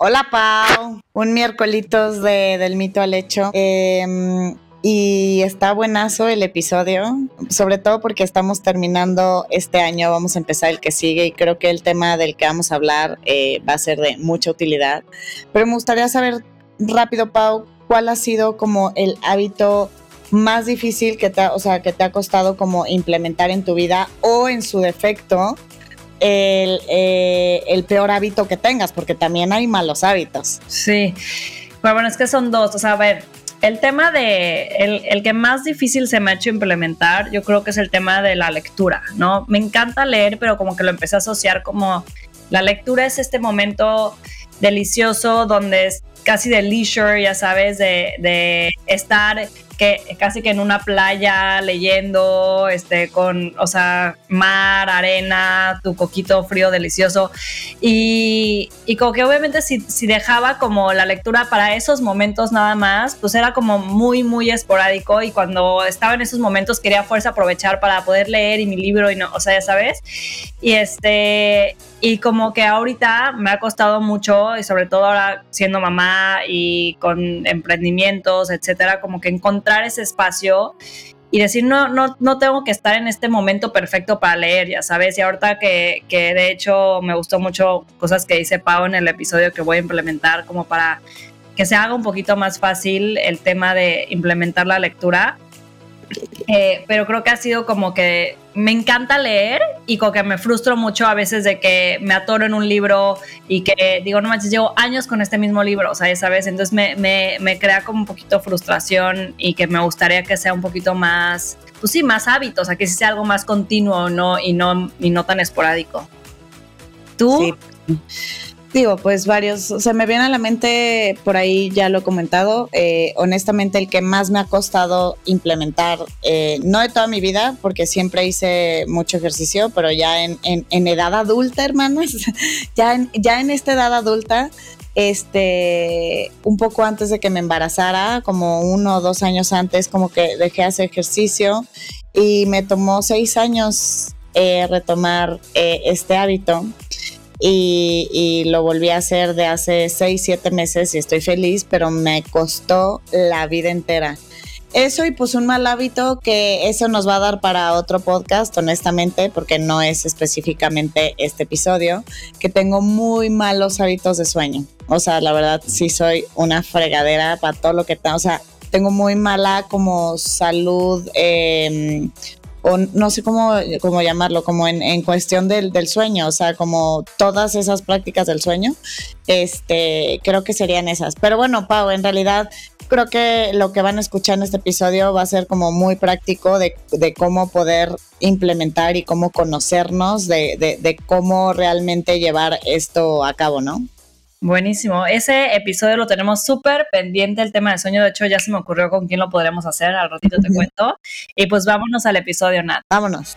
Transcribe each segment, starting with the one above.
Hola Pau, un miércoles de, del mito al hecho. Em, y está buenazo el episodio, sobre todo porque estamos terminando este año, vamos a empezar el que sigue y creo que el tema del que vamos a hablar eh, va a ser de mucha utilidad. Pero me gustaría saber rápido, Pau, cuál ha sido como el hábito más difícil que te, o sea, que te ha costado como implementar en tu vida o en su defecto el, eh, el peor hábito que tengas, porque también hay malos hábitos. Sí, bueno, es que son dos, o sea, a ver, el tema de, el, el, que más difícil se me ha hecho implementar, yo creo que es el tema de la lectura, ¿no? Me encanta leer, pero como que lo empecé a asociar como la lectura es este momento delicioso donde es casi de leisure, ya sabes, de, de estar que casi que en una playa leyendo, este, con, o sea, mar, arena, tu coquito frío delicioso. Y, y como que obviamente si, si, dejaba como la lectura para esos momentos nada más, pues era como muy, muy esporádico. Y cuando estaba en esos momentos quería fuerza aprovechar para poder leer y mi libro y no, o sea, ya sabes. Y este, y como que ahorita me ha costado mucho, y sobre todo ahora siendo mamá y con emprendimientos, etcétera, como que encontrar ese espacio y decir, no, no, no tengo que estar en este momento perfecto para leer, ya sabes. Y ahorita que, que de hecho me gustó mucho cosas que dice Pau en el episodio que voy a implementar como para que se haga un poquito más fácil el tema de implementar la lectura eh, pero creo que ha sido como que me encanta leer y como que me frustro mucho a veces de que me atoro en un libro y que digo, no manches, llevo años con este mismo libro, o sea, ¿sabes? Entonces me, me, crea como un poquito frustración y que me gustaría que sea un poquito más, pues sí, más hábito, o sea, que sea algo más continuo ¿no? Y, no, y no tan esporádico. ¿Tú? Sí. Digo, pues varios, se me viene a la mente, por ahí ya lo he comentado, eh, honestamente el que más me ha costado implementar, eh, no de toda mi vida, porque siempre hice mucho ejercicio, pero ya en, en, edad adulta, hermanas, ya en, ya en esta edad adulta, este, un poco antes de que me embarazara, como uno o dos años antes, como que dejé hacer ejercicio y me tomó seis años eh, retomar este hábito y, lo volví a hacer de hace 6, 7 meses y estoy feliz, pero me costó la vida entera. Eso y pues un mal hábito que eso nos va a dar para otro podcast, honestamente, porque no es específicamente este episodio, que tengo muy malos hábitos de sueño. O sea, la verdad sí soy una fregadera para todo lo que tengo. O sea, tengo muy mala como salud eh, o no sé cómo, cómo llamarlo, como en, en cuestión del, del, sueño, o sea, como todas esas prácticas del sueño, este, creo que serían esas. Pero bueno, Pau, en realidad creo que lo que van a escuchar en este episodio va a ser como muy práctico de, de cómo poder implementar y cómo conocernos, de, de, de cómo realmente llevar esto a cabo, ¿no? Buenísimo. Ese episodio lo tenemos súper pendiente, el tema de sueño. De hecho, ya se me ocurrió con quién lo podremos hacer. Al ratito te cuento. Y pues vámonos al episodio, Nat. Vámonos.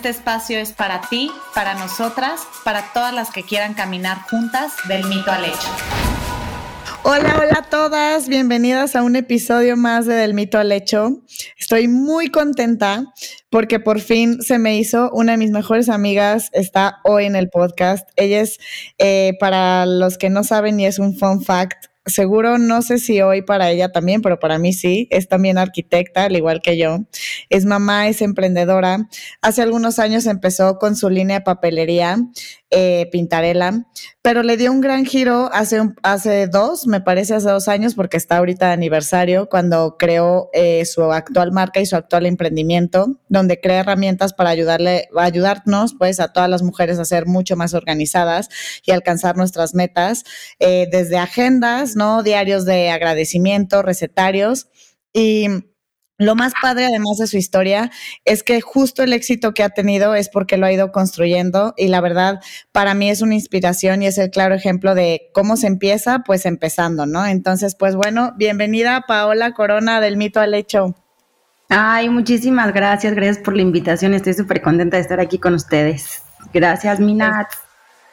Este espacio es para ti, para nosotras, para todas las que quieran caminar juntas del mito al hecho. Hola, hola a todas, bienvenidas a un episodio más de Del mito al hecho. Estoy muy contenta porque por fin se me hizo una de mis mejores amigas, está hoy en el podcast. Ella es, eh, para los que no saben, y es un fun fact, seguro, no sé si hoy para ella también, pero para mí sí, es también arquitecta, al igual que yo. Es mamá, es emprendedora. Hace algunos años empezó con su línea de papelería, eh, Pintarela, pero le dio un gran giro hace, un, hace dos, me parece hace dos años, porque está ahorita de aniversario, cuando creó eh, su actual marca y su actual emprendimiento, donde crea herramientas para ayudarle, ayudarnos pues a todas las mujeres a ser mucho más organizadas y alcanzar nuestras metas, eh, desde agendas, ¿no? Diarios de agradecimiento, recetarios y lo más padre, además de su historia, es que justo el éxito que ha tenido es porque lo ha ido construyendo y la verdad, para mí es una inspiración y es el claro ejemplo de cómo se empieza, pues empezando, ¿no? Entonces, pues bueno, bienvenida Paola Corona del Mito al Hecho. Ay, muchísimas gracias, gracias por la invitación, estoy súper contenta de estar aquí con ustedes. Gracias, Minat.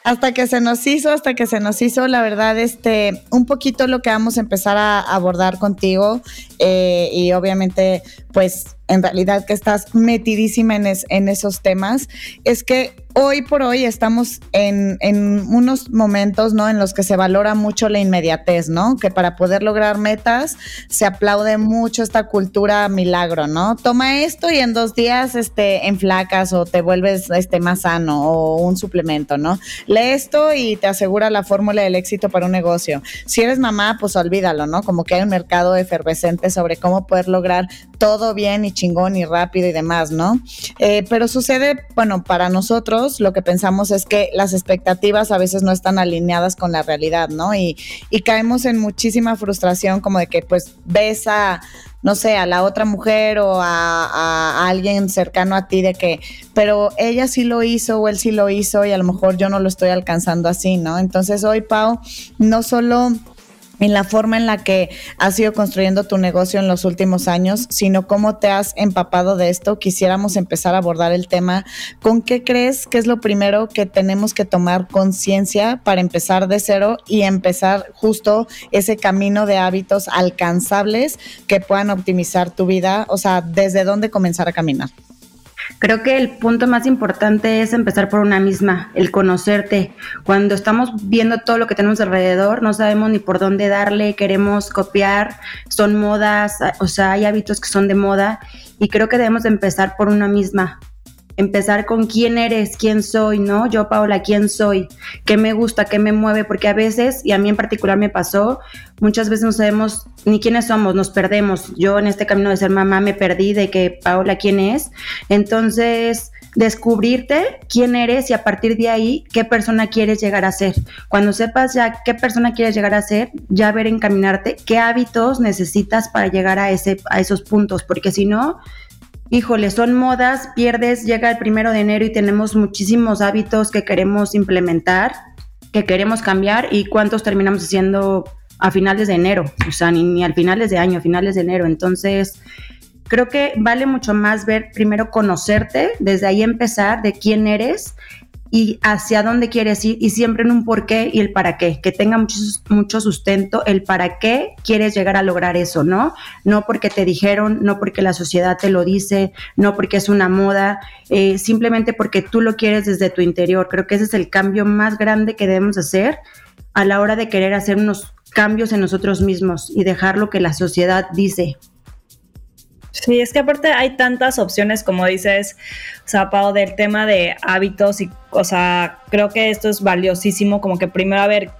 Hasta que se nos hizo, hasta que se nos hizo, la verdad, este, un poquito lo que vamos a empezar a abordar contigo eh, y obviamente, pues, en realidad que estás metidísima en, en esos temas, es que hoy por hoy estamos en, en, unos momentos, ¿no? En los que se valora mucho la inmediatez, ¿no? Que para poder lograr metas se aplaude mucho esta cultura milagro, ¿no? Toma esto y en dos días, este, enflacas o te vuelves, este, más sano o un suplemento, ¿no? Lee esto y te asegura la fórmula del éxito para un negocio. Si eres mamá, pues olvídalo, ¿no? Como que hay un mercado efervescente sobre cómo poder lograr todo bien y chingón y rápido y demás, ¿no? Eh, pero sucede, bueno, para nosotros lo que pensamos es que las expectativas a veces no están alineadas con la realidad, ¿no? Y, y caemos en muchísima frustración como de que pues ves a no sé, a la otra mujer o a, a, alguien cercano a ti de que, pero ella sí lo hizo o él sí lo hizo y a lo mejor yo no lo estoy alcanzando así, ¿no? Entonces hoy, Pau, no solo en la forma en la que has ido construyendo tu negocio en los últimos años, sino cómo te has empapado de esto. Quisiéramos empezar a abordar el tema. ¿Con qué crees que es lo primero que tenemos que tomar conciencia para empezar de cero y empezar justo ese camino de hábitos alcanzables que puedan optimizar tu vida? O sea, ¿desde dónde comenzar a caminar? Creo que el punto más importante es empezar por una misma, el conocerte. Cuando estamos viendo todo lo que tenemos alrededor, no sabemos ni por dónde darle, queremos copiar, son modas, o sea, hay hábitos que son de moda y creo que debemos empezar por una misma, empezar con quién eres, quién soy, ¿no? Yo, Paola, quién soy, qué me gusta, qué me mueve, porque a veces, y a mí en particular me pasó, muchas veces no sabemos ni quiénes somos, nos perdemos. Yo en este camino de ser mamá me perdí de que Paola quién es. Entonces, descubrirte quién eres y a partir de ahí qué persona quieres llegar a ser. Cuando sepas ya qué persona quieres llegar a ser, ya ver encaminarte qué hábitos necesitas para llegar a ese a esos puntos, porque si no híjole, son modas, pierdes, llega el primero de enero y tenemos muchísimos hábitos que queremos implementar, que queremos cambiar y cuántos terminamos haciendo a finales de enero, o sea, ni, ni al finales de año, a finales de enero. Entonces, creo que vale mucho más ver primero conocerte, desde ahí empezar de quién eres y hacia dónde quieres ir y siempre en un por qué y el para qué, que tenga mucho, mucho sustento el para qué quieres llegar a lograr eso, ¿no? No porque te dijeron, no porque la sociedad te lo dice, no porque es una moda, eh, simplemente porque tú lo quieres desde tu interior. Creo que ese es el cambio más grande que debemos hacer a la hora de querer hacer unos cambios en nosotros mismos y dejar lo que la sociedad dice. Sí, es que aparte hay tantas opciones, como dices, Zapao, del tema de hábitos y, o sea, creo que esto es valiosísimo, como que primero a ver,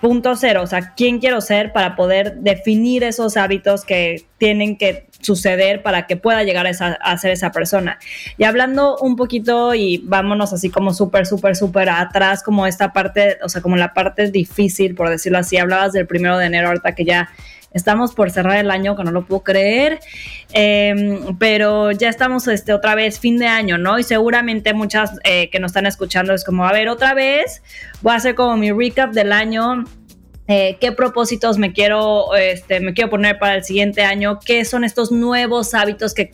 punto cero, o sea, quién quiero ser para poder definir esos hábitos que tienen que suceder para que pueda llegar a, a ser esa persona. Y hablando un poquito y vámonos así como súper, súper, súper atrás, como esta parte, o sea, como la parte difícil, por decirlo así, hablabas del primero de enero, ahorita que ya Estamos por cerrar el año, que no lo puedo creer, em, pero ya estamos este, otra vez fin de año, ¿no? Y seguramente muchas eh, que nos están escuchando es como, a ver, otra vez, voy a hacer como mi recap del año eh, qué propósitos me quiero, este, me quiero poner para el siguiente año, qué son estos nuevos hábitos que,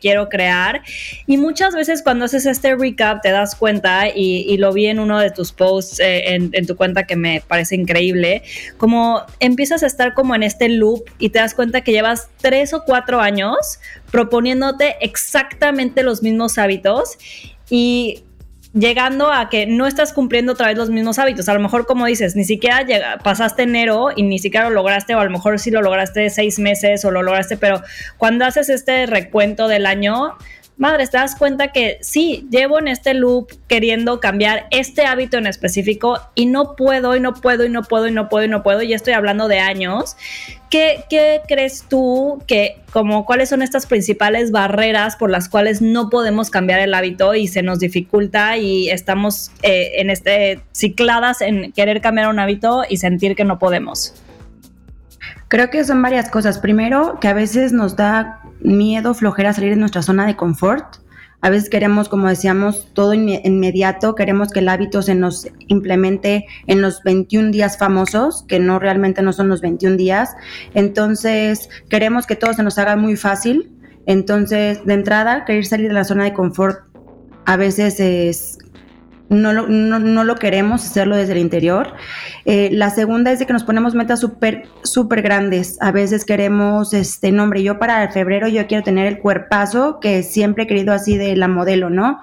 quiero crear. Y muchas veces cuando haces este recap te das cuenta, y, lo vi en uno de tus posts eh, en, en, tu cuenta que me parece increíble, como empiezas a estar como en este loop y te das cuenta que llevas tres o cuatro años proponiéndote exactamente los mismos hábitos y llegando a que no estás cumpliendo otra vez los mismos hábitos. A lo mejor, como dices, ni siquiera pasaste enero y ni siquiera lo lograste, o a lo mejor sí lo lograste seis meses o lo lograste, pero cuando haces este recuento del año, madre, te das cuenta que sí, llevo en este loop queriendo cambiar este hábito en específico y no puedo y no puedo y no puedo y no puedo y no puedo, y estoy hablando de años. ¿Qué, ¿Qué, crees tú que, como, cuáles son estas principales barreras por las cuales no podemos cambiar el hábito y se nos dificulta y estamos eh, en este cicladas en querer cambiar un hábito y sentir que no podemos? Creo que son varias cosas. Primero, que a veces nos da miedo, flojera salir de nuestra zona de confort. A veces queremos, como decíamos, todo inmediato, queremos que el hábito se nos implemente en los 21 días famosos, que no realmente no son los 21 días. Entonces, queremos que todo se nos haga muy fácil. Entonces, de entrada, querer salir de la zona de confort a veces es no lo, no, lo, queremos hacerlo desde el interior. Eh, la segunda es de que nos ponemos metas súper, súper grandes. A veces queremos, este, nombre, yo para febrero yo quiero tener el cuerpazo que siempre he querido así de la modelo, ¿no?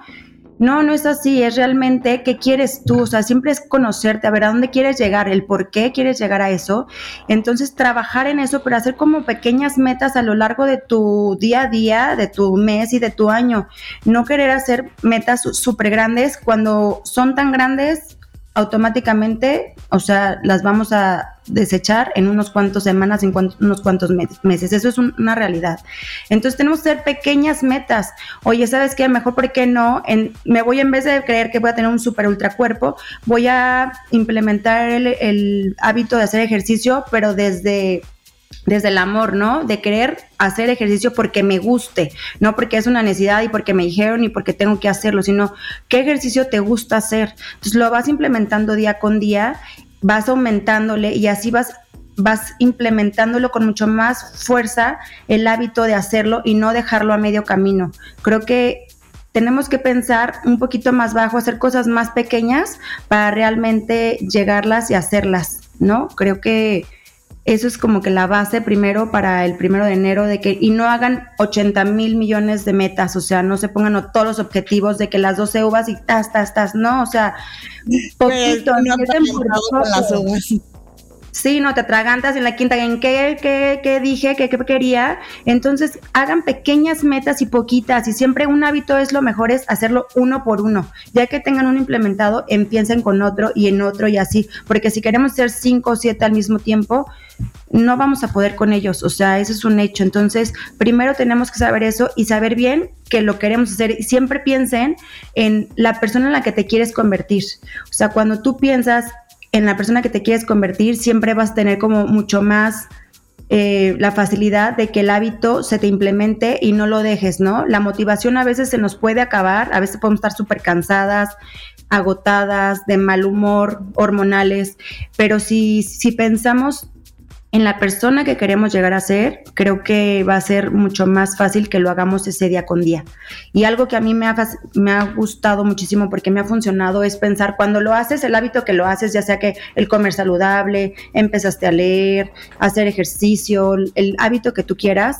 No, no es así, es realmente qué quieres tú, o sea, siempre es conocerte, a ver a dónde quieres llegar, el por qué quieres llegar a eso. Entonces, trabajar en eso, pero hacer como pequeñas metas a lo largo de tu día a día, de tu mes y de tu año. No querer hacer metas súper grandes cuando son tan grandes, automáticamente, o sea, las vamos a desechar en unos cuantos semanas, en unos cuantos meses. Eso es una realidad. Entonces tenemos que hacer pequeñas metas. Oye, ¿sabes qué? Mejor, ¿por qué no? En, me voy, en vez de creer que voy a tener un super ultra cuerpo, voy a implementar el hábito de hacer ejercicio, pero desde desde el amor, ¿no? De querer hacer ejercicio porque me guste, no porque es una necesidad y porque me dijeron y porque tengo que hacerlo, sino qué ejercicio te gusta hacer. Entonces lo vas implementando día con día, vas aumentándole y así vas vas implementándolo con mucho más fuerza el hábito de hacerlo y no dejarlo a medio camino. Creo que tenemos que pensar un poquito más bajo, hacer cosas más pequeñas para realmente llegarlas y hacerlas, ¿no? Creo que eso es como que la base primero para el primero de enero de que y no hagan 80 mil millones de metas, o sea, no se pongan todos los objetivos de que las 12 uvas y tas, tas, tas, no, o sea, poquito, pues, Sí, no te atragantas en la quinta, ¿en qué, qué, qué dije, qué, qué, quería? Entonces, hagan pequeñas metas y poquitas, y siempre un hábito es lo mejor es hacerlo uno por uno. Ya que tengan uno implementado, empiecen con otro y en otro y así, porque si queremos hacer cinco o siete al mismo tiempo, no vamos a poder con ellos, o sea, eso es un hecho. Entonces, primero tenemos que saber eso y saber bien que lo queremos hacer. Siempre piensen en la persona en la que te quieres convertir. O sea, cuando tú piensas en la persona que te quieres convertir, siempre vas a tener como mucho más eh, la facilidad de que el hábito se te implemente y no lo dejes, ¿no? La motivación a veces se nos puede acabar, a veces podemos estar súper cansadas, agotadas, de mal humor, hormonales, pero si, si pensamos en la persona que queremos llegar a ser, creo que va a ser mucho más fácil que lo hagamos ese día con día. Y algo que a mí me ha, me ha gustado muchísimo porque me ha funcionado es pensar cuando lo haces, el hábito que lo haces, ya sea que el comer saludable, empezaste a leer, hacer ejercicio, el hábito que tú quieras,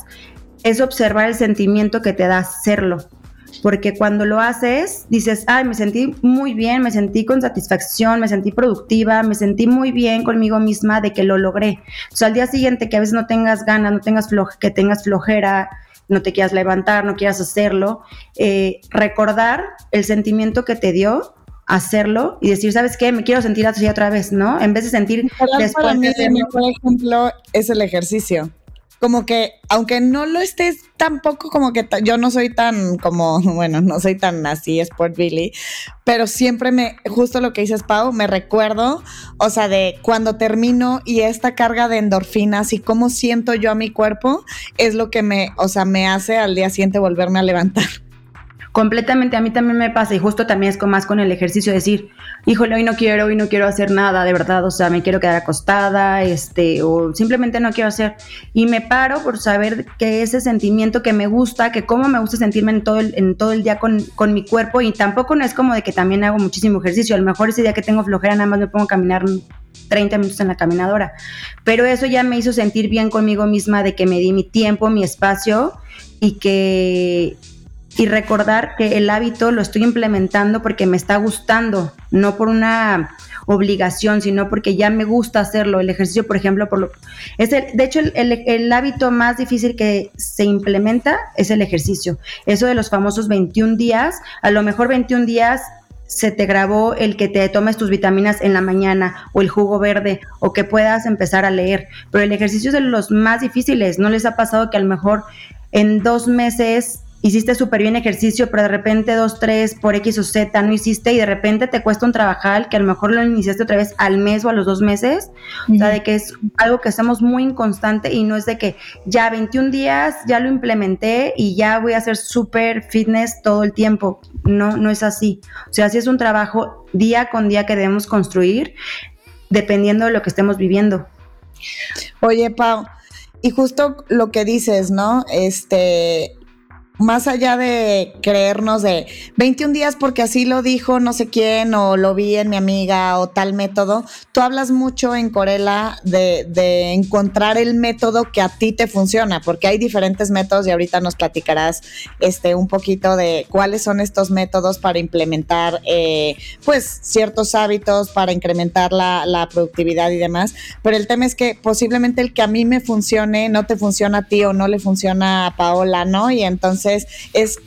es observar el sentimiento que te da hacerlo porque cuando lo haces, dices, ay, me sentí muy bien, me sentí con satisfacción, me sentí productiva, me sentí muy bien conmigo misma de que lo logré. O sea, al día siguiente que a veces no tengas ganas, no tengas que tengas flojera, no te quieras levantar, no quieras hacerlo, eh, recordar el sentimiento que te dio hacerlo y decir, ¿sabes qué? Me quiero sentir así otra vez, ¿no? En vez de sentir después para mí, por ejemplo, es el ejercicio como que, aunque no lo estés tampoco como que yo no soy tan como, bueno, no soy tan así, Sport Billy, pero siempre me, justo lo que dices, Pau, me recuerdo, o sea, de cuando termino y esta carga de endorfinas y cómo siento yo a mi cuerpo, es lo que me, o sea, me hace al día siguiente volverme a levantar. Completamente, a mí también me pasa y justo también es con, más con el ejercicio, decir, híjole, hoy no quiero, hoy no quiero hacer nada, de verdad, o sea, me quiero quedar acostada, este, o simplemente no quiero hacer. Y me paro por saber que ese sentimiento que me gusta, que cómo me gusta sentirme en todo el, en todo el día con, con mi cuerpo y tampoco no es como de que también hago muchísimo ejercicio, a lo mejor ese día que tengo flojera nada más me pongo a caminar 30 minutos en la caminadora, pero eso ya me hizo sentir bien conmigo misma de que me di mi tiempo, mi espacio y que y recordar que el hábito lo estoy implementando porque me está gustando, no por una obligación, sino porque ya me gusta hacerlo. El ejercicio, por ejemplo, por lo, es el, de hecho, el, el, hábito más difícil que se implementa es el ejercicio. Eso de los famosos 21 días, a lo mejor 21 días se te grabó el que te tomes tus vitaminas en la mañana o el jugo verde o que puedas empezar a leer, pero el ejercicio es de los más difíciles. ¿No les ha pasado que a lo mejor en dos meses hiciste súper bien ejercicio, pero de repente dos, tres por X o Z no hiciste y de repente te cuesta un trabajar que a lo mejor lo iniciaste otra vez al mes o a los dos meses. O sea, de que es algo que hacemos muy inconstante y no es de que ya 21 días ya lo implementé y ya voy a hacer súper fitness todo el tiempo. No, no es así. O sea, sí es un trabajo día con día que debemos construir dependiendo de lo que estemos viviendo. Oye, Pau, y justo lo que dices, ¿no? Este, más allá de creernos de 21 días porque así lo dijo no sé quién o lo vi en mi amiga o tal método, tú hablas mucho en Corela de, de, encontrar el método que a ti te funciona, porque hay diferentes métodos y ahorita nos platicarás este, un poquito de cuáles son estos métodos para implementar eh, pues ciertos hábitos, para incrementar la, la productividad y demás, pero el tema es que posiblemente el que a mí me funcione no te funciona a ti o no le funciona a Paola, ¿no? Y entonces entonces, es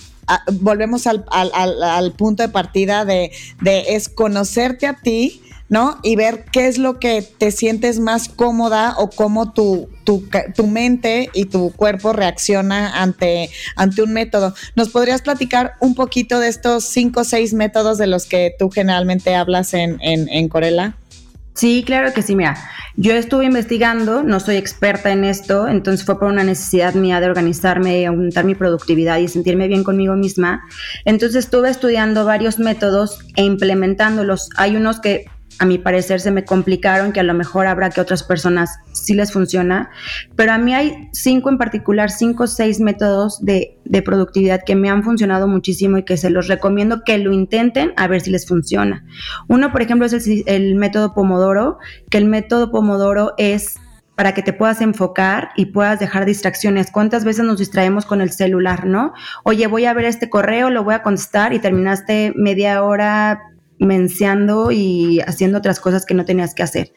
volvemos al, punto de partida de, es conocerte a ti, ¿no? Y ver qué es lo que te sientes más cómoda o cómo tu, tu, mente y tu cuerpo reacciona ante, ante un método. ¿Nos podrías platicar un poquito de estos cinco o seis métodos de los que tú generalmente hablas en, en, en Corela? Sí, claro que sí, mira. Yo estuve investigando, no soy experta en esto, entonces fue por una necesidad mía de organizarme, aumentar mi productividad y sentirme bien conmigo misma. Entonces estuve estudiando varios métodos e implementándolos. Hay unos que a mi parecer se me complicaron, que a lo mejor habrá que otras personas sí les funciona, pero a mí hay cinco en particular, cinco o seis métodos de, productividad que me han funcionado muchísimo y que se los recomiendo que lo intenten a ver si les funciona. Uno, por ejemplo, es el, el método Pomodoro, que el método Pomodoro es para que te puedas enfocar y puedas dejar distracciones. ¿Cuántas veces nos distraemos con el celular, no? Oye, voy a ver este correo, lo voy a contestar y terminaste media hora menciando y haciendo otras cosas que no tenías que hacer.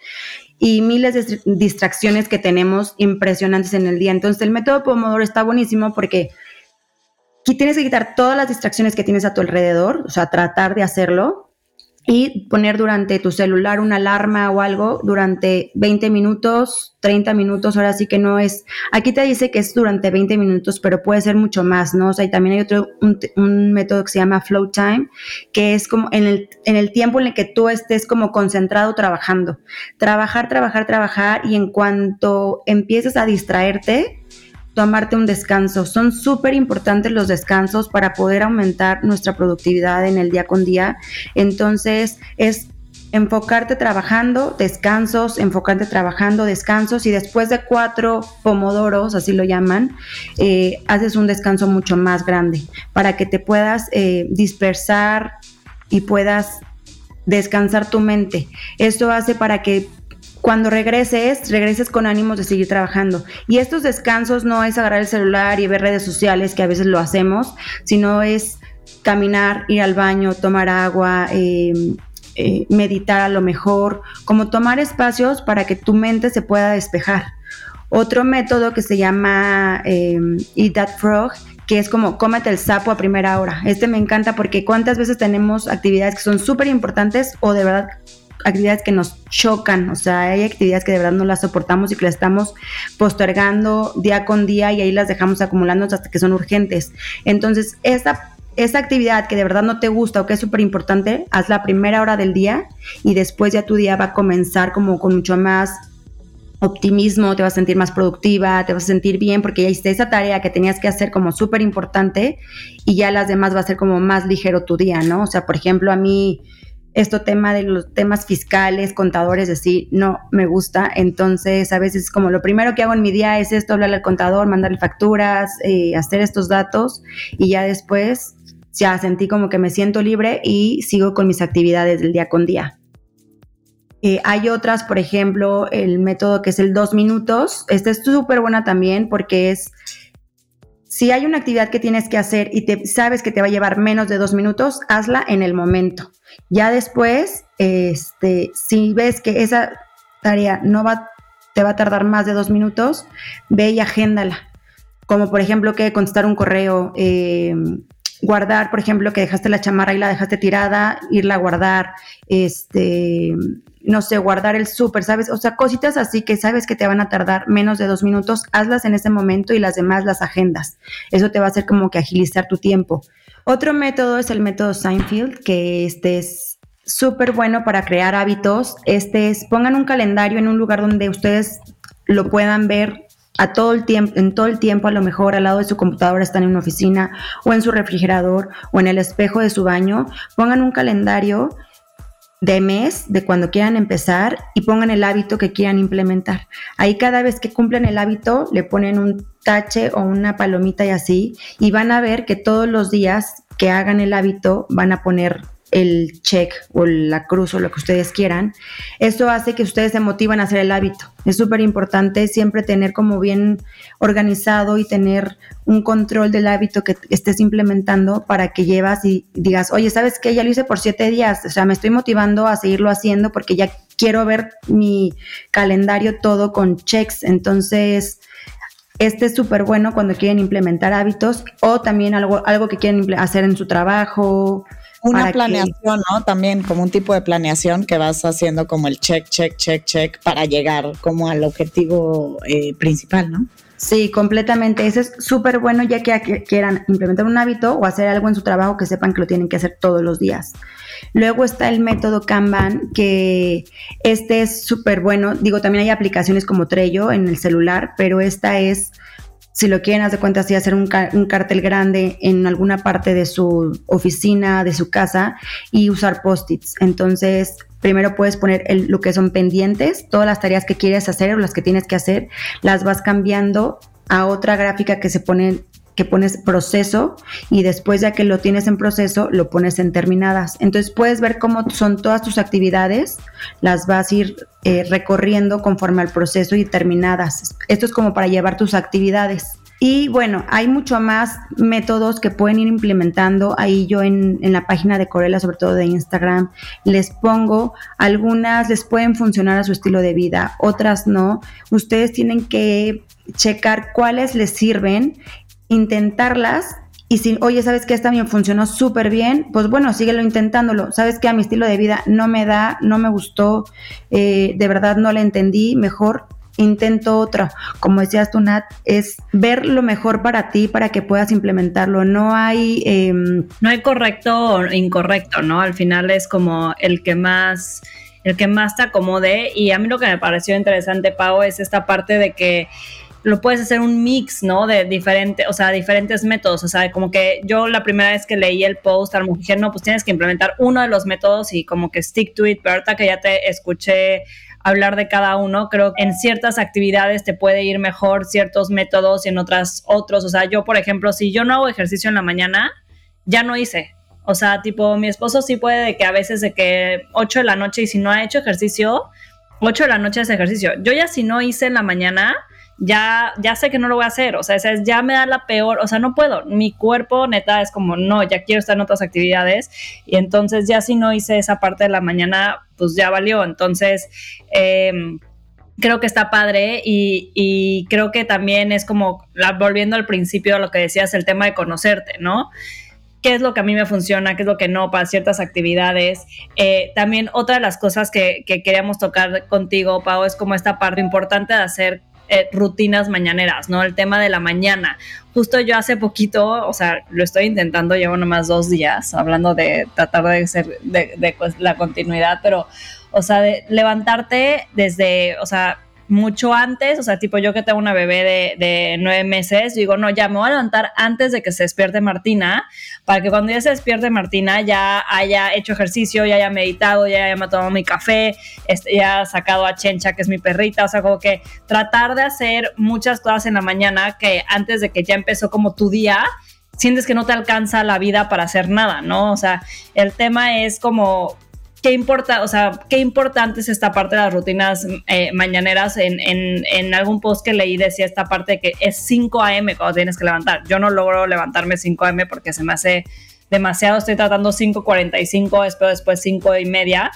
Y miles de distracciones que tenemos impresionantes en el día. Entonces el método Pomodoro está buenísimo porque tienes que quitar todas las distracciones que tienes a tu alrededor, o sea, tratar de hacerlo y poner durante tu celular una alarma o algo durante 20 minutos, 30 minutos, ahora sí que no es, aquí te dice que es durante 20 minutos, pero puede ser mucho más, ¿no? O sea, y también hay otro, un, método que se llama flow time, que es como en el, en el tiempo en el que tú estés como concentrado trabajando, trabajar, trabajar, trabajar, y en cuanto empieces a distraerte, tomarte un descanso. Son súper importantes los descansos para poder aumentar nuestra productividad en el día con día. Entonces es enfocarte trabajando, descansos, enfocarte trabajando, descansos y después de cuatro pomodoros, así lo llaman, eh, haces un descanso mucho más grande para que te puedas eh, dispersar y puedas descansar tu mente. Esto hace para que cuando regreses, regreses con ánimos de seguir trabajando. Y estos descansos no es agarrar el celular y ver redes sociales, que a veces lo hacemos, sino es caminar, ir al baño, tomar agua, em, eh, meditar a lo mejor, como tomar espacios para que tu mente se pueda despejar. Otro método que se llama em, Eat That Frog, que es como cómete el sapo a primera hora. Este me encanta porque cuántas veces tenemos actividades que son súper importantes o de verdad actividades que nos chocan, o sea, hay actividades que de verdad no las soportamos y que las estamos postergando día con día y ahí las dejamos acumulando hasta que son urgentes. Entonces, esa, esa actividad que de verdad no te gusta o que es súper importante, haz la primera hora del día y después ya tu día va a comenzar como con mucho más optimismo, te vas a sentir más productiva, te vas a sentir bien porque ya hiciste esa tarea que tenías que hacer como súper importante y ya las demás va a ser como más ligero tu día, ¿no? O sea, por ejemplo, a mí esto tema de los temas fiscales, contadores, así, no me gusta. Entonces, a veces como lo primero que hago en mi día es esto, hablarle al contador, mandarle facturas, eh, hacer estos datos y ya después ya sentí como que me siento libre y sigo con mis actividades del día con día. Eh, hay otras, por ejemplo, el método que es el dos minutos. Este es súper buena también porque es si hay una actividad que tienes que hacer y te sabes que te va a llevar menos de dos minutos, hazla en el momento. Ya después, este, si ves que esa tarea no te va a tardar más de dos minutos, ve y agéndala. Como por ejemplo que contestar un correo, eh, guardar, por ejemplo, que dejaste la chamarra y la dejaste tirada, irla a guardar, este, no sé, guardar el súper, ¿sabes? O sea, cositas así que sabes que te van a tardar menos de dos minutos, hazlas en ese momento y las demás las agendas. Eso te va a hacer como que agilizar tu tiempo. Otro método es el método Seinfeld, que este es súper bueno para crear hábitos. Este es, pongan un calendario en un lugar donde ustedes lo puedan ver a todo el tiempo, en todo el tiempo, a lo mejor al lado de su computadora están en una oficina o en su refrigerador o en el espejo de su baño. Pongan un calendario de mes, de cuando quieran empezar y pongan el hábito que quieran implementar. Ahí cada vez que cumplen el hábito le ponen un tache o una palomita y así y van a ver que todos los días que hagan el hábito van a poner el check o la cruz o lo que ustedes quieran, eso hace que ustedes se motivan a hacer el hábito. Es súper importante siempre tener como bien organizado y tener un control del hábito que estés implementando para que llevas y digas, oye, ¿sabes qué? Ya lo hice por siete días, o sea, me estoy motivando a seguirlo haciendo porque ya quiero ver mi calendario todo con checks. Entonces, este es súper bueno cuando quieren implementar hábitos o también algo, algo que quieren hacer en su trabajo, una planeación, ¿no? También como un tipo de planeación que vas haciendo como el check, check, check, check para llegar como al objetivo eh, principal, ¿no? Sí, completamente. Ese es súper bueno ya que quieran implementar un hábito o hacer algo en su trabajo que sepan que lo tienen que hacer todos los días. Luego está el método Kanban, que este es súper bueno. Digo, también hay aplicaciones como Trello en el celular, pero esta es si lo quieren, hacer cuenta así, hacer un, cartel grande en alguna parte de su oficina, de su casa y usar post-its. Entonces, primero puedes poner lo que son pendientes, todas las tareas que quieres hacer o las que tienes que hacer, las vas cambiando a otra gráfica que se pone que pones proceso y después ya que lo tienes en proceso, lo pones en terminadas. Entonces puedes ver cómo son todas tus actividades, las vas a ir eh, recorriendo conforme al proceso y terminadas. Esto es como para llevar tus actividades. Y bueno, hay mucho más métodos que pueden ir implementando. Ahí yo en, en, la página de Corella, sobre todo de Instagram, les pongo algunas, les pueden funcionar a su estilo de vida, otras no. Ustedes tienen que checar cuáles les sirven intentarlas y si, oye, ¿sabes que Esta me funcionó súper bien, pues bueno, síguelo intentándolo. ¿Sabes que A mi estilo de vida no me da, no me gustó, eh, de verdad no la entendí, mejor intento otra. Como decías tú, Nat, es ver lo mejor para ti para que puedas implementarlo. No hay... Em, no hay correcto o incorrecto, ¿no? Al final es como el que más el que más te acomode y a mí lo que me pareció interesante, Pau, es esta parte de que lo puedes hacer un mix, ¿no? De diferentes, o sea, diferentes métodos. O sea, como que yo la primera vez que leí el post, a lo dije, no, pues tienes que implementar uno de los métodos y como que stick to it. Pero ahorita que ya te escuché hablar de cada uno, creo que en ciertas actividades te puede ir mejor ciertos métodos y en otras otros. O sea, yo, por ejemplo, si yo no hago ejercicio en la mañana, ya no hice. O sea, tipo, mi esposo sí puede de que a veces de que 8 de la noche y si no ha hecho ejercicio, 8 de la noche es ejercicio. Yo ya si no hice en la mañana, ya, ya sé que no lo voy a hacer, o sea, ya me da la peor, o sea, no puedo, mi cuerpo neta es como, no, ya quiero estar en otras actividades y entonces ya si no hice esa parte de la mañana, pues ya valió, entonces... Em, creo que está padre y, creo que también es como, volviendo al principio a lo que decías, el tema de conocerte, ¿no? qué es lo que a mí me funciona, qué es lo que no para ciertas actividades. Eh, también otra de las cosas que, que, queríamos tocar contigo, Pau, es como esta parte importante de hacer eh, rutinas mañaneras, ¿no? El tema de la mañana. Justo yo hace poquito, o sea, lo estoy intentando, llevo nomás dos días, hablando de tratar de ser de, pues, la continuidad, pero, o sea, de levantarte desde, o sea, mucho antes, o sea, tipo yo que tengo una bebé de, nueve meses, digo, no, ya me voy a levantar antes de que se despierte Martina, para que cuando ya se despierte Martina ya haya hecho ejercicio, ya haya meditado, ya haya tomado mi café, este, ya sacado a Chencha, que es mi perrita, o sea, como que tratar de hacer muchas cosas en la mañana que antes de que ya empezó como tu día, sientes que no te alcanza la vida para hacer nada, ¿no? O sea, el tema es como qué importa, o sea, qué importante es esta parte de las rutinas eh, mañaneras. En, en, en, algún post que leí decía esta parte que es 5 a.m. cuando tienes que levantar. Yo no logro levantarme 5 a.m. porque se me hace demasiado. Estoy tratando 5.45, espero después 5 y media.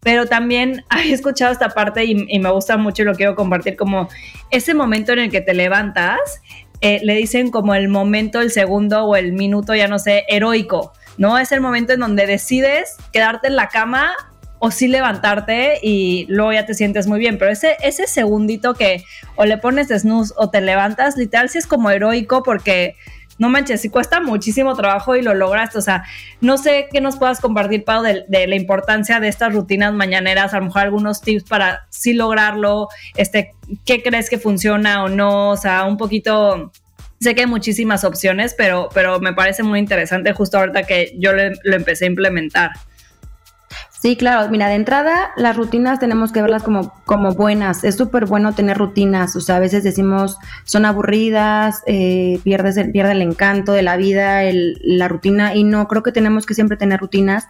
Pero también he escuchado esta parte y, y, me gusta mucho y lo quiero compartir como ese momento en el que te levantas, eh, le dicen como el momento, el segundo o el minuto, ya no sé, heroico ¿no? Es el momento en donde decides quedarte en la cama o sí levantarte y luego ya te sientes muy bien. Pero ese, ese segundito que o le pones snooze o te levantas, literal sí es como heroico porque no manches, sí cuesta muchísimo trabajo y lo lograste. O sea, no sé qué nos puedas compartir, Pau, de, la importancia de estas rutinas mañaneras, a lo mejor algunos tips para sí lograrlo, este, qué crees que funciona o no, o sea, un poquito... Sé que hay muchísimas opciones, pero, pero me parece muy interesante justo ahorita que yo lo empecé a implementar. Sí, claro. Mira, de entrada, las rutinas tenemos que verlas como, como buenas. Es súper bueno tener rutinas. O sea, a veces decimos son aburridas, eh, pierdes el, pierde el encanto de la vida, el, la rutina. Y no, creo que tenemos que siempre tener rutinas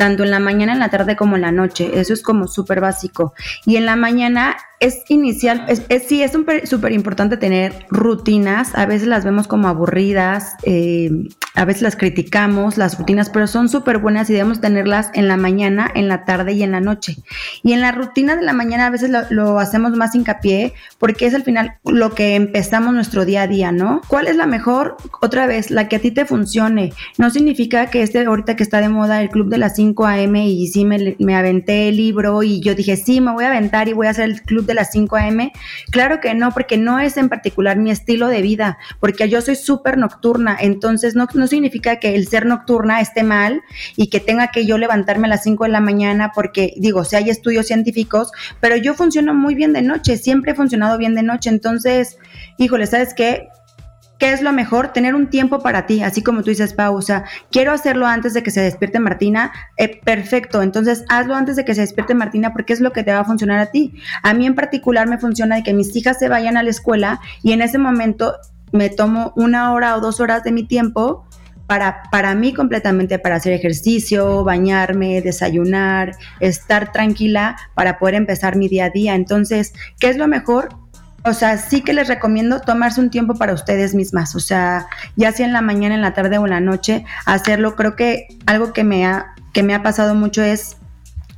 tanto en la mañana, en la tarde como en la noche. Eso es como súper básico. Y en la mañana es inicial, es, sí, es súper importante tener rutinas. A veces las vemos como aburridas, eh, a veces las criticamos, las rutinas, pero son súper buenas y debemos tenerlas en la mañana, en la tarde y en la noche. Y en la rutina de la mañana a veces lo, hacemos más hincapié porque es al final lo que empezamos nuestro día a día, ¿no? ¿Cuál es la mejor? Otra vez, la que a ti te funcione. No significa que este ahorita que está de moda el club de las 5 a.m. y sí me, me aventé el libro y yo dije, sí, me voy a aventar y voy a hacer el club de las 5 a.m. Claro que no, porque no es en particular mi estilo de vida, porque yo soy súper nocturna, entonces no, no significa que el ser nocturna esté mal y que tenga que yo levantarme a las 5 de la mañana, porque digo, si hay estudios científicos, pero yo funciono muy bien de noche, siempre he funcionado bien de noche, entonces, híjole, ¿sabes qué? ¿Qué es lo mejor? Tener un tiempo para ti, así como tú dices, pausa. Quiero hacerlo antes de que se despierte Martina. Eh, perfecto, entonces hazlo antes de que se despierte Martina porque es lo que te va a funcionar a ti. A mí en particular me funciona de que mis hijas se vayan a la escuela y en ese momento me tomo una hora o dos horas de mi tiempo para, para mí completamente, para hacer ejercicio, bañarme, desayunar, estar tranquila para poder empezar mi día a día. Entonces, ¿qué es lo mejor? O sea, sí que les recomiendo tomarse un tiempo para ustedes mismas, o sea, ya sea en la mañana, en la tarde o en la noche, hacerlo. Creo que algo que me ha, que me ha pasado mucho es,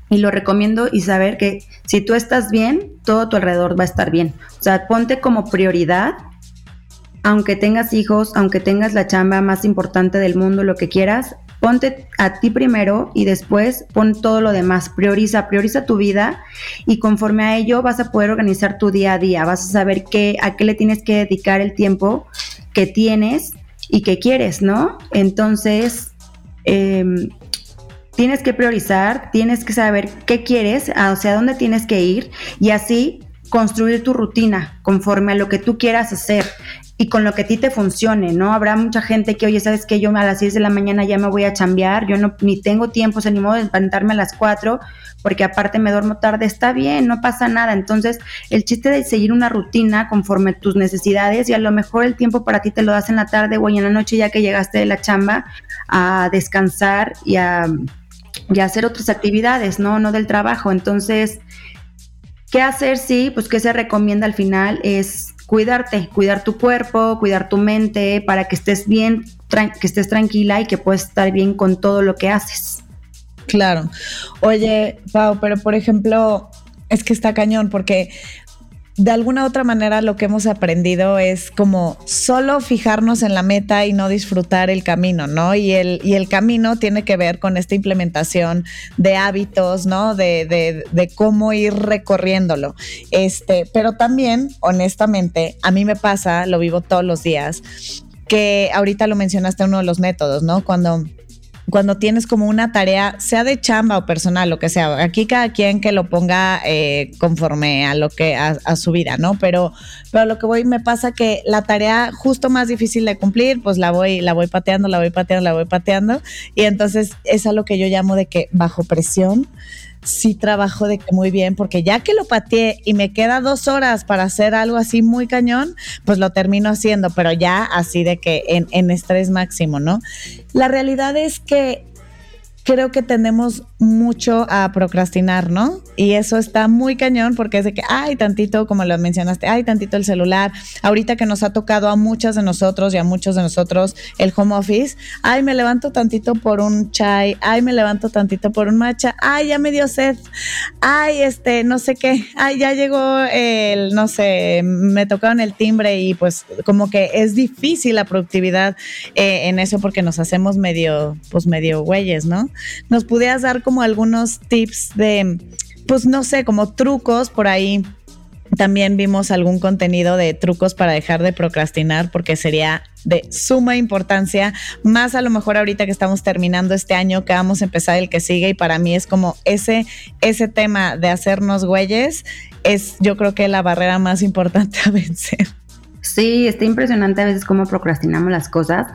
y lo recomiendo, y saber que si tú estás bien, todo tu alrededor va a estar bien. O sea, ponte como prioridad, aunque tengas hijos, aunque tengas la chamba más importante del mundo, lo que quieras, ponte a ti primero y después pon todo lo demás. Prioriza, prioriza tu vida y conforme a ello vas a poder organizar tu día a día. Vas a saber qué, a qué le tienes que dedicar el tiempo que tienes y que quieres, ¿no? Entonces, em, tienes que priorizar, tienes que saber qué quieres, hacia dónde tienes que ir y así construir tu rutina conforme a lo que tú quieras hacer y con lo que a ti te funcione, ¿no? Habrá mucha gente que, oye, ¿sabes qué? Yo a las 6 de la mañana ya me voy a chambear, yo no, ni tengo tiempo, o sea, ni modo de levantarme a las 4, porque aparte me duermo tarde, está bien, no pasa nada. Entonces, el chiste de seguir una rutina conforme tus necesidades y a lo mejor el tiempo para ti te lo das en la tarde o en la noche ya que llegaste de la chamba a descansar y a, y a hacer otras actividades, ¿no? No del trabajo. Entonces, ¿qué hacer? Sí, pues que se recomienda al final es cuidarte, cuidar tu cuerpo, cuidar tu mente para que estés bien, que estés tranquila y que puedas estar bien con todo lo que haces. Claro. Oye, Pau, pero por ejemplo, es que está cañón porque de alguna otra manera lo que hemos aprendido es como solo fijarnos en la meta y no disfrutar el camino, ¿no? Y el, y el camino tiene que ver con esta implementación de hábitos, ¿no? De, de, de cómo ir recorriéndolo. Este, pero también, honestamente, a mí me pasa, lo vivo todos los días, que ahorita lo mencionaste uno de los métodos, ¿no? Cuando cuando tienes como una tarea, sea de chamba o personal, lo que sea. Aquí cada quien que lo ponga eh, conforme a lo que a, su vida, ¿no? Pero, pero lo que voy me pasa que la tarea justo más difícil de cumplir, pues la voy, la voy pateando, la voy pateando, la voy pateando, y entonces es a lo que yo llamo de que bajo presión sí trabajo de que muy bien, porque ya que lo pateé y me queda dos horas para hacer algo así muy cañón, pues lo termino haciendo, pero ya así de que en, en estrés máximo, ¿no? La realidad es que creo que tendemos mucho a procrastinar, ¿no? Y eso está muy cañón porque es de que, ay, tantito, como lo mencionaste, ay, tantito el celular. Ahorita que nos ha tocado a muchas de nosotros y a muchos de nosotros el home office, ay, me levanto tantito por un chai, ay, me levanto tantito por un matcha, ay, ya me dio sed, ay, este, no sé qué, ay, ya llegó el, no sé, me tocaron el timbre y pues como que es difícil la productividad eh, en eso porque nos hacemos medio, pues medio güeyes, ¿no? Nos pudieras dar como algunos tips de, pues no sé, como trucos por ahí también vimos algún contenido de trucos para dejar de procrastinar porque sería de suma importancia, más a lo mejor ahorita que estamos terminando este año, que vamos a empezar el que sigue y para mí es como ese, ese tema de hacernos güeyes es yo creo que la barrera más importante a vencer. Sí, está impresionante a veces cómo procrastinamos las cosas.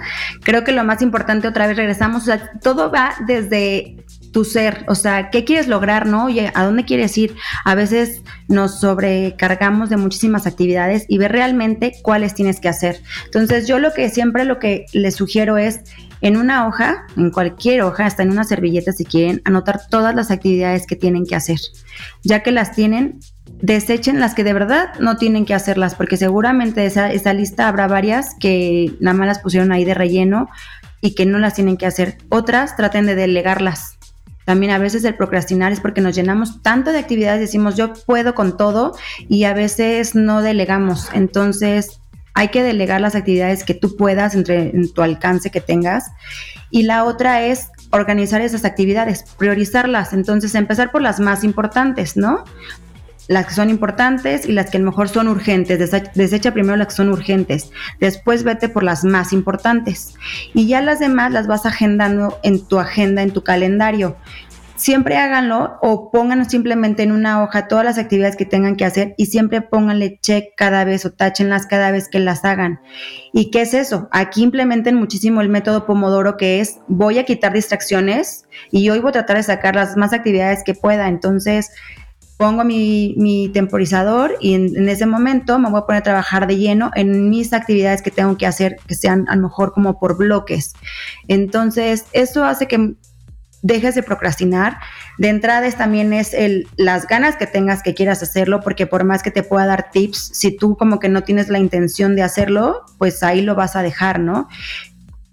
Creo que lo más importante, otra vez regresamos, o sea, todo va desde tu ser, o sea, ¿qué quieres lograr, no? Oye, ¿a dónde quieres ir? A veces nos sobrecargamos de muchísimas actividades y ver realmente cuáles tienes que hacer. Entonces, yo lo que siempre lo que les sugiero es en una hoja, en cualquier hoja, hasta en una servilleta si quieren, anotar todas las actividades que tienen que hacer. Ya que las tienen, desechen las que de verdad no tienen que hacerlas, porque seguramente esa, esa lista habrá varias que nada más las pusieron ahí de relleno y que no las tienen que hacer. Otras traten de delegarlas también a veces el procrastinar es porque nos llenamos tanto de actividades, decimos yo puedo con todo y a veces no delegamos. Entonces hay que delegar las actividades que tú puedas entre en tu alcance que tengas. Y la otra es organizar esas actividades, priorizarlas. Entonces empezar por las más importantes, ¿no? Las que son importantes y las que a lo mejor son urgentes. Desecha primero las que son urgentes. Después vete por las más importantes. Y ya las demás las vas agendando en tu agenda, en tu calendario. Siempre háganlo o pongan simplemente en una hoja todas las actividades que tengan que hacer y siempre pónganle check cada vez o táchenlas cada vez que las hagan. ¿Y qué es eso? Aquí implementen muchísimo el método Pomodoro que es voy a quitar distracciones y hoy voy a tratar de sacar las más actividades que pueda. Entonces, pongo mi, temporizador y en, ese momento me voy a poner a trabajar de lleno en mis actividades que tengo que hacer, que sean a lo mejor como por bloques. Entonces, eso hace que dejes de procrastinar. De entrada también es el, las ganas que tengas que quieras hacerlo, porque por más que te pueda dar tips, si tú como que no tienes la intención de hacerlo, pues ahí lo vas a dejar, ¿no?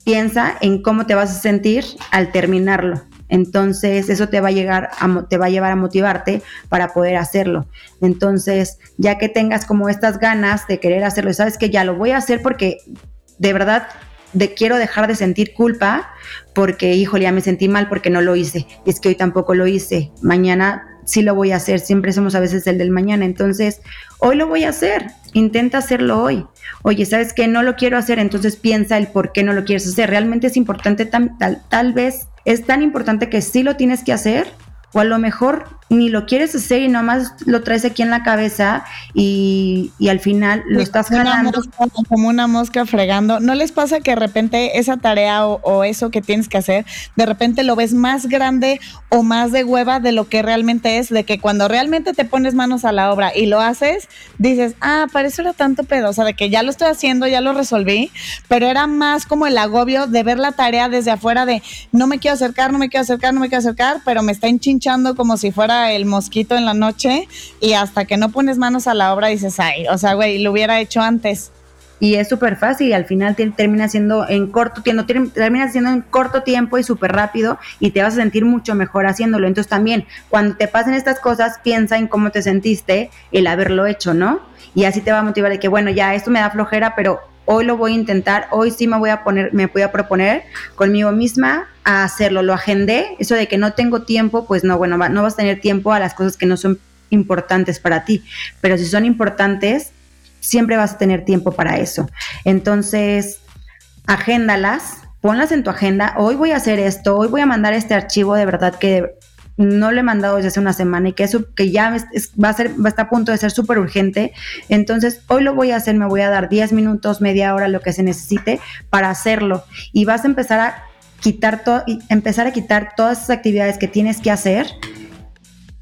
Piensa en cómo te vas a sentir al terminarlo. Entonces, eso te va a llegar a, te va a llevar a motivarte para poder hacerlo. Entonces, ya que tengas como estas ganas de querer hacerlo, sabes que ya lo voy a hacer porque de verdad quiero dejar de sentir culpa porque, híjole, ya me sentí mal porque no lo hice. Es que hoy tampoco lo hice. Mañana sí lo voy a hacer. Siempre somos a veces el del mañana. Entonces, hoy lo voy a hacer. Intenta hacerlo hoy. Oye, ¿sabes qué? No lo quiero hacer. Entonces piensa el por qué no lo quieres hacer. Realmente es importante, tal, tal vez es tan importante que sí lo tienes que hacer o a lo mejor ni lo quieres hacer y nomás lo traes aquí en la cabeza y, al final lo estás jalando. como una mosca fregando. ¿No les pasa que de repente esa tarea o, eso que tienes que hacer, de repente lo ves más grande o más de hueva de lo que realmente es? De que cuando realmente te pones manos a la obra y lo haces, dices, ah, para eso era tanto pedo. O sea, de que ya lo estoy haciendo, ya lo resolví, pero era más como el agobio de ver la tarea desde afuera de no me quiero acercar, no me quiero acercar, no me quiero acercar, pero me está enchinchando como si fuera el mosquito en la noche y hasta que no pones manos a la obra dices, ay, o sea, güey, lo hubiera hecho antes. Y es súper fácil y al final termina siendo en corto tiempo, termina siendo en corto tiempo y súper rápido y te vas a sentir mucho mejor haciéndolo. Entonces también, cuando te pasen estas cosas, piensa en cómo te sentiste el haberlo hecho, ¿no? Y así te va a motivar de que, bueno, ya esto me da flojera, pero hoy lo voy a intentar, hoy sí me voy a poner, me voy a proponer conmigo misma a hacerlo. Lo agendé, eso de que no tengo tiempo, pues no, bueno, no vas a tener tiempo a las cosas que no son importantes para ti, pero si son importantes, siempre vas a tener tiempo para eso. Entonces, agéndalas, ponlas en tu agenda, hoy voy a hacer esto, hoy voy a mandar este archivo de verdad que no lo he mandado desde hace una semana y que eso que ya va a ser va a estar a punto de ser súper urgente. Entonces, hoy lo voy a hacer, me voy a dar 10 minutos, media hora, lo que se necesite para hacerlo y vas a empezar a quitar todo empezar a quitar todas esas actividades que tienes que hacer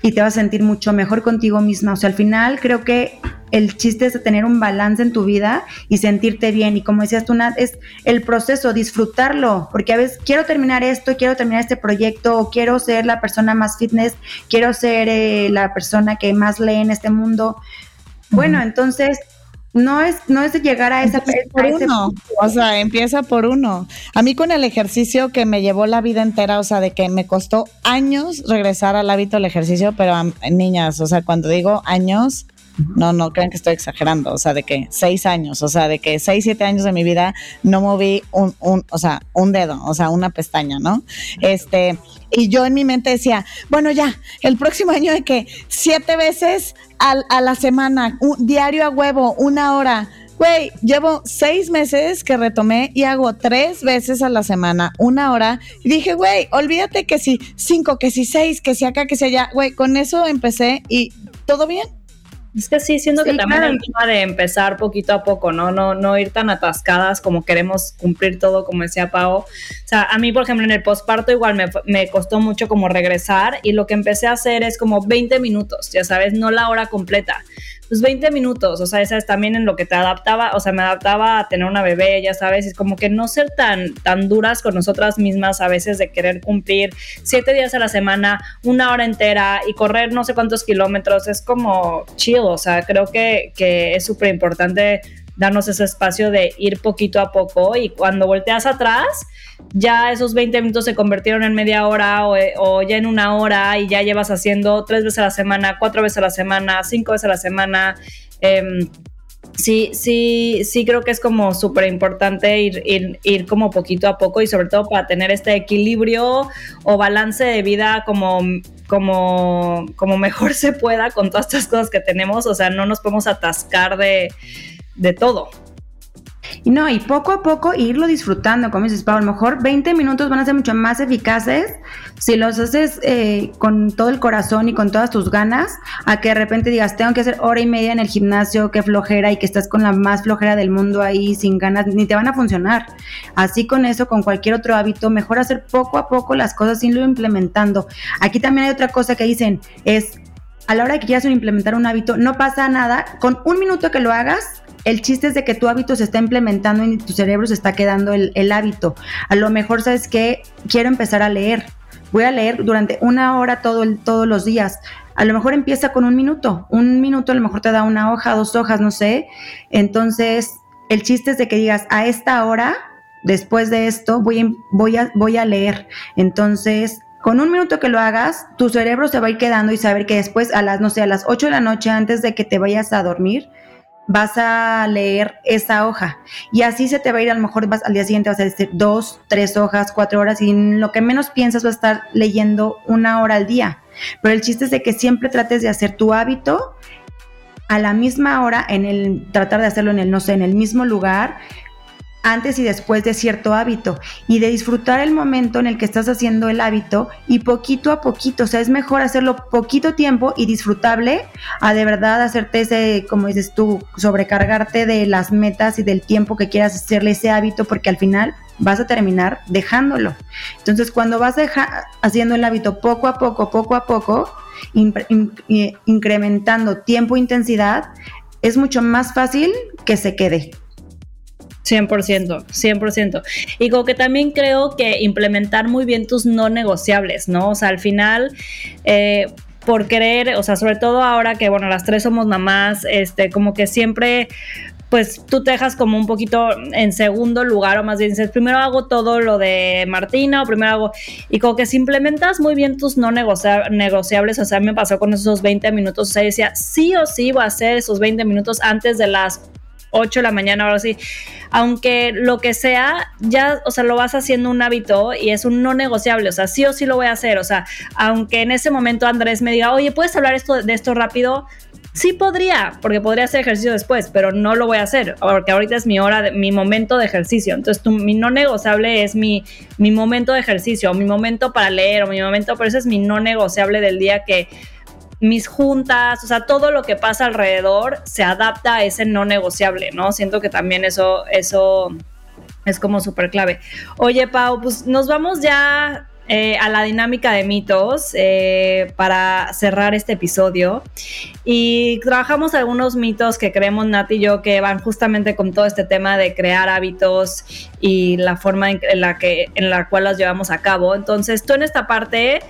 y te vas a sentir mucho mejor contigo misma. O sea, al final creo que el chiste es tener un balance en tu vida y sentirte bien. Y como decías tú, Nat, es el proceso, disfrutarlo, porque a veces quiero terminar esto, quiero terminar este proyecto, o quiero ser la persona más fitness, quiero ser eh, la persona que más lee en este mundo. Bueno, entonces no es, no es llegar a esa por uno, o sea, empieza por uno. A mí con el ejercicio que me llevó la vida entera, o sea, de que me costó años regresar al hábito del ejercicio, pero a, niñas, o sea, cuando digo años, No, no crean que estoy exagerando. O sea, de que seis años, o sea, de que seis, siete años de mi vida no moví un, un, o sea, un dedo, o sea, una pestaña, ¿no? Este, y yo en mi mente decía, bueno, ya, el próximo año de que siete veces a la semana, un, diario a huevo, una hora. Güey, llevo seis meses que retomé y hago tres veces a la semana, una hora. Y dije, güey, olvídate que si cinco, que si seis, que si acá, que si allá. Güey, con eso empecé y todo bien. Es que sí, siento que también el tema de empezar poquito a poco, ¿no? ¿no? No ir tan atascadas como queremos cumplir todo, como decía Pau. O sea, a mí, por ejemplo, en el posparto igual me, me costó mucho como regresar y lo que empecé a hacer es como 20 minutos, ya sabes, no la hora completa pues 20 minutos, o sea, esa es también en lo que te adaptaba, o sea, me adaptaba a tener una bebé, ya sabes, es como que no ser tan, tan duras con nosotras mismas a veces de querer cumplir siete días a la semana, una hora entera y correr no sé cuántos kilómetros, es como chill, o sea, creo que, que es súper importante darnos ese espacio de ir poquito a poco y cuando volteas atrás, ya esos 20 minutos se convirtieron en media hora o, ya en una hora y ya llevas haciendo tres veces a la semana, cuatro veces a la semana, cinco veces a la semana. Em, sí, sí, sí creo que es como súper importante ir, ir, ir, como poquito a poco y sobre todo para tener este equilibrio o balance de vida como, como, como mejor se pueda con todas estas cosas que tenemos. O sea, no nos podemos atascar de, de todo. Y no, y poco a poco irlo disfrutando, como dices, Pau, a lo mejor 20 minutos van a ser mucho más eficaces si los haces eh, con todo el corazón y con todas tus ganas, a que de repente digas, tengo que hacer hora y media en el gimnasio, qué flojera, y que estás con la más flojera del mundo ahí sin ganas, ni te van a funcionar. Así con eso, con cualquier otro hábito, mejor hacer poco a poco las cosas sin lo implementando. Aquí también hay otra cosa que dicen, es a la hora que quieras implementar un hábito, no pasa nada, con un minuto que lo hagas, el chiste es de que tu hábito se está implementando y tu cerebro se está quedando el, hábito. A lo mejor sabes que quiero empezar a leer. Voy a leer durante una hora todo todos los días. A lo mejor empieza con un minuto. Un minuto a lo mejor te da una hoja, dos hojas, no sé. Entonces, el chiste es de que digas, a esta hora, después de esto, voy, voy, a, voy a leer. Entonces, con un minuto que lo hagas, tu cerebro se va a ir quedando y saber que después a las, no sé, a las 8 de la noche antes de que te vayas a dormir, vas a leer esa hoja y así se te va a ir, a lo mejor al día siguiente vas a decir dos, tres hojas, cuatro horas y lo que menos piensas va a estar leyendo una hora al día. Pero el chiste es de que siempre trates de hacer tu hábito a la misma hora, en el tratar de hacerlo en el, no sé, en el mismo lugar, antes y después de cierto hábito y de disfrutar el momento en el que estás haciendo el hábito y poquito a poquito, o sea, es mejor hacerlo poquito tiempo y disfrutable a de verdad hacerte ese, como dices tú, sobrecargarte de las metas y del tiempo que quieras hacerle ese hábito porque al final vas a terminar dejándolo. Entonces, cuando vas haciendo el hábito poco a poco, poco a poco, incrementando tiempo e intensidad, es mucho más fácil que se quede. 100%, 100%. Y como que también creo que implementar muy bien tus no negociables, ¿no? O sea, al final... Eh, por querer, o sea, sobre todo ahora que, bueno, las tres somos mamás, este, como que siempre pues tú te dejas como un poquito en segundo lugar, o más bien dices, primero hago todo lo de Martina, o primero hago, y como que si implementas muy bien tus no negociables, o sea, me pasó con esos 20 minutos, o sea, decía, sí o sí voy a hacer esos 20 minutos antes de las 8 de la mañana o algo así. Aunque lo que sea, ya, o sea, lo vas haciendo un hábito y es un no negociable, o sea, sí o sí lo voy a hacer, o sea, aunque en ese momento Andrés me diga, oye, ¿puedes hablar esto, de esto rápido? Sí podría, porque podría hacer ejercicio después, pero no lo voy a hacer, porque ahorita es mi hora, mi momento de ejercicio. Entonces, mi no negociable es mi, mi momento de ejercicio, mi momento para leer, o mi momento, pero ese es mi no negociable del día que mis juntas, o sea, todo lo que pasa alrededor se adapta a ese no negociable, ¿no? Siento que también eso, eso es como súper clave. Oye, Pau, pues nos vamos ya eh, a la dinámica de mitos eh, para cerrar este episodio. Y trabajamos algunos mitos que creemos Nati y yo que van justamente con todo este tema de crear hábitos y la forma en la, que, en la cual los llevamos a cabo. Entonces, tú en esta parte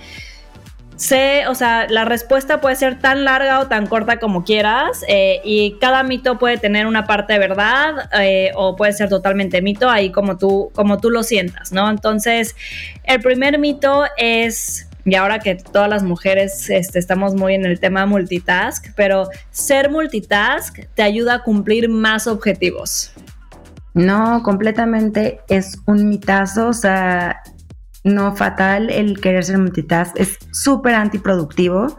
sé, o sea, la respuesta puede ser tan larga o tan corta como quieras eh, y cada mito puede tener una parte de verdad eh, o puede ser totalmente mito, ahí como tú, como tú lo sientas, ¿no? Entonces, el primer mito es y ahora que todas las mujeres este, estamos muy en el tema multitask, pero ser multitask te ayuda a cumplir más objetivos. No, completamente es un mitazo, o sea, no fatal el querer ser multitask, es súper antiproductivo.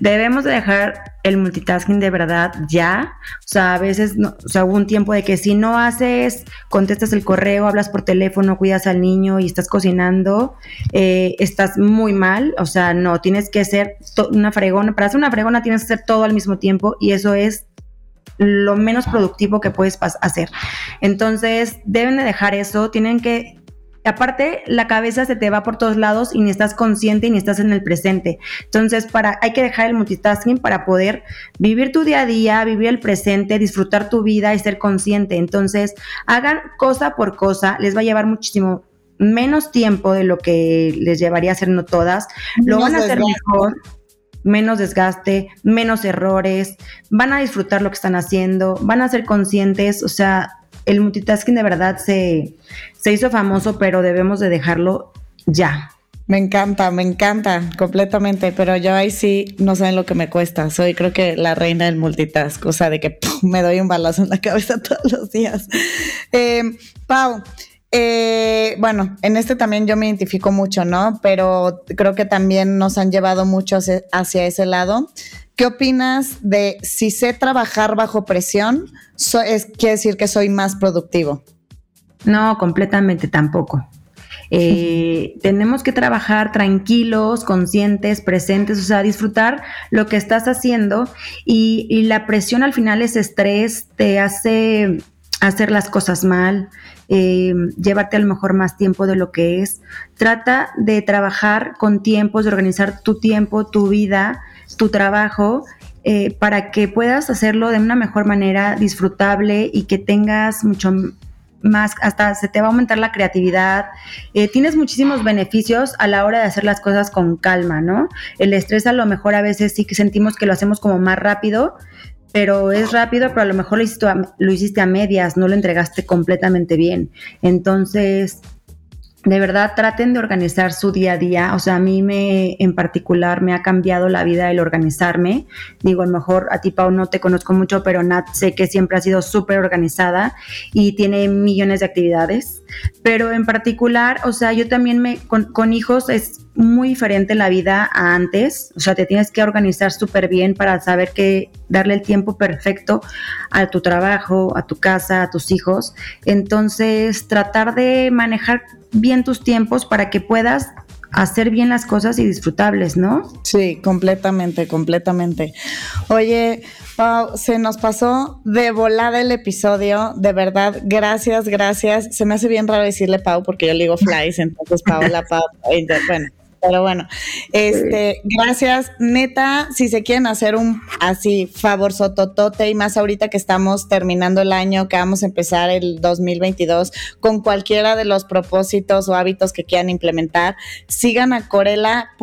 Debemos dejar el multitasking de verdad ya. O sea, a veces, no, un tiempo de que si no haces, contestas el correo, hablas por teléfono, cuidas al niño y estás cocinando, eh, estás muy mal. O sea, no, tienes que ser una fregona. Para hacer una fregona tienes que hacer todo al mismo tiempo y eso es lo menos productivo que puedes hacer. Entonces, deben de dejar eso, tienen que aparte la cabeza se te va por todos lados y ni estás consciente ni estás en el presente. Entonces, para hay que dejar el multitasking para poder vivir tu día a día, vivir el presente, disfrutar tu vida y ser consciente. Entonces, hagan cosa por cosa, les va a llevar muchísimo menos tiempo de lo que les llevaría haciendo todas. Lo van a hacer mejor menos desgaste, menos errores, van a disfrutar lo que están haciendo, van a ser conscientes, o sea, el multitasking de verdad se, se hizo famoso, pero debemos de dejarlo ya. Me encanta, me encanta completamente, pero yo ahí sí no saben lo que me cuesta. Soy creo que la reina del multitask, o sea, de que me doy un balazo en la cabeza todos los días. Eh, Pau, eh, bueno, en este también yo me identifico mucho, ¿no? Pero creo que también nos han llevado mucho hacia, ese lado. ¿Qué opinas de si sé trabajar bajo presión? es, quiere decir que soy más productivo. No, completamente tampoco. Eh, tenemos que trabajar tranquilos, conscientes, presentes, o sea, disfrutar lo que estás haciendo y, y la presión al final es estrés, te hace hacer las cosas mal, eh, llevarte a lo mejor más tiempo de lo que es. Trata de trabajar con tiempos, de organizar tu tiempo, tu vida, tu trabajo, eh, para que puedas hacerlo de una mejor manera, disfrutable y que tengas mucho más, hasta se te va a aumentar la creatividad. Eh, tienes muchísimos beneficios a la hora de hacer las cosas con calma, ¿no? El estrés a lo mejor a veces sí que sentimos que lo hacemos como más rápido, pero es rápido, pero a lo mejor lo hiciste, a, lo hiciste a medias, no lo entregaste completamente bien. Entonces, de verdad traten de organizar su día a día. O sea, a mí me, en particular, me ha cambiado la vida el organizarme. Digo, a lo mejor a ti, Pau, no te conozco mucho, pero Nat sé que siempre ha sido súper organizada y tiene millones de actividades. Pero en particular, o sea, yo también me, con, con hijos es muy diferente la vida a antes. O sea, te tienes que organizar súper bien para saber que darle el tiempo perfecto a tu trabajo, a tu casa, a tus hijos. Entonces, tratar de manejar bien tus tiempos para que puedas hacer bien las cosas y disfrutables, ¿no? Sí, completamente, completamente. Oye, Pau, se nos pasó de volada el episodio, de verdad, gracias, gracias. Se me hace bien raro decirle Pau porque yo le digo Flies, entonces Paola, Pau, bueno, pero bueno, este, gracias. Neta, si se quieren hacer un así favor sototote y más ahorita que estamos terminando el año, que vamos a empezar el 2022 con cualquiera de los propósitos o hábitos que quieran implementar, sigan a corela.mx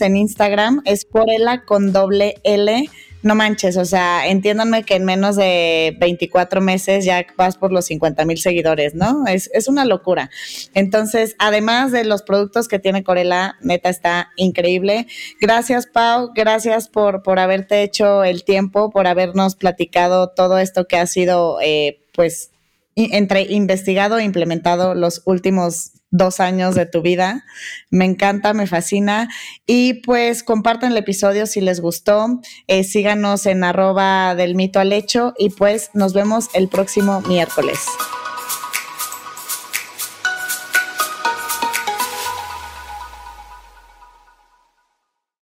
en Instagram, es corela con doble L no manches, o sea, entiéndanme que en menos de 24 meses ya vas por los 50 mil seguidores, ¿no? Es, es, una locura. Entonces, además de los productos que tiene Corela, neta está increíble. Gracias, Pau, gracias por, por haberte hecho el tiempo, por habernos platicado todo esto que ha sido, eh, pues, entre investigado e implementado los últimos dos años de tu vida. Me encanta, me fascina. Y pues compartan el episodio si les gustó. Eh, síganos en arroba del mito al hecho y pues nos vemos el próximo miércoles.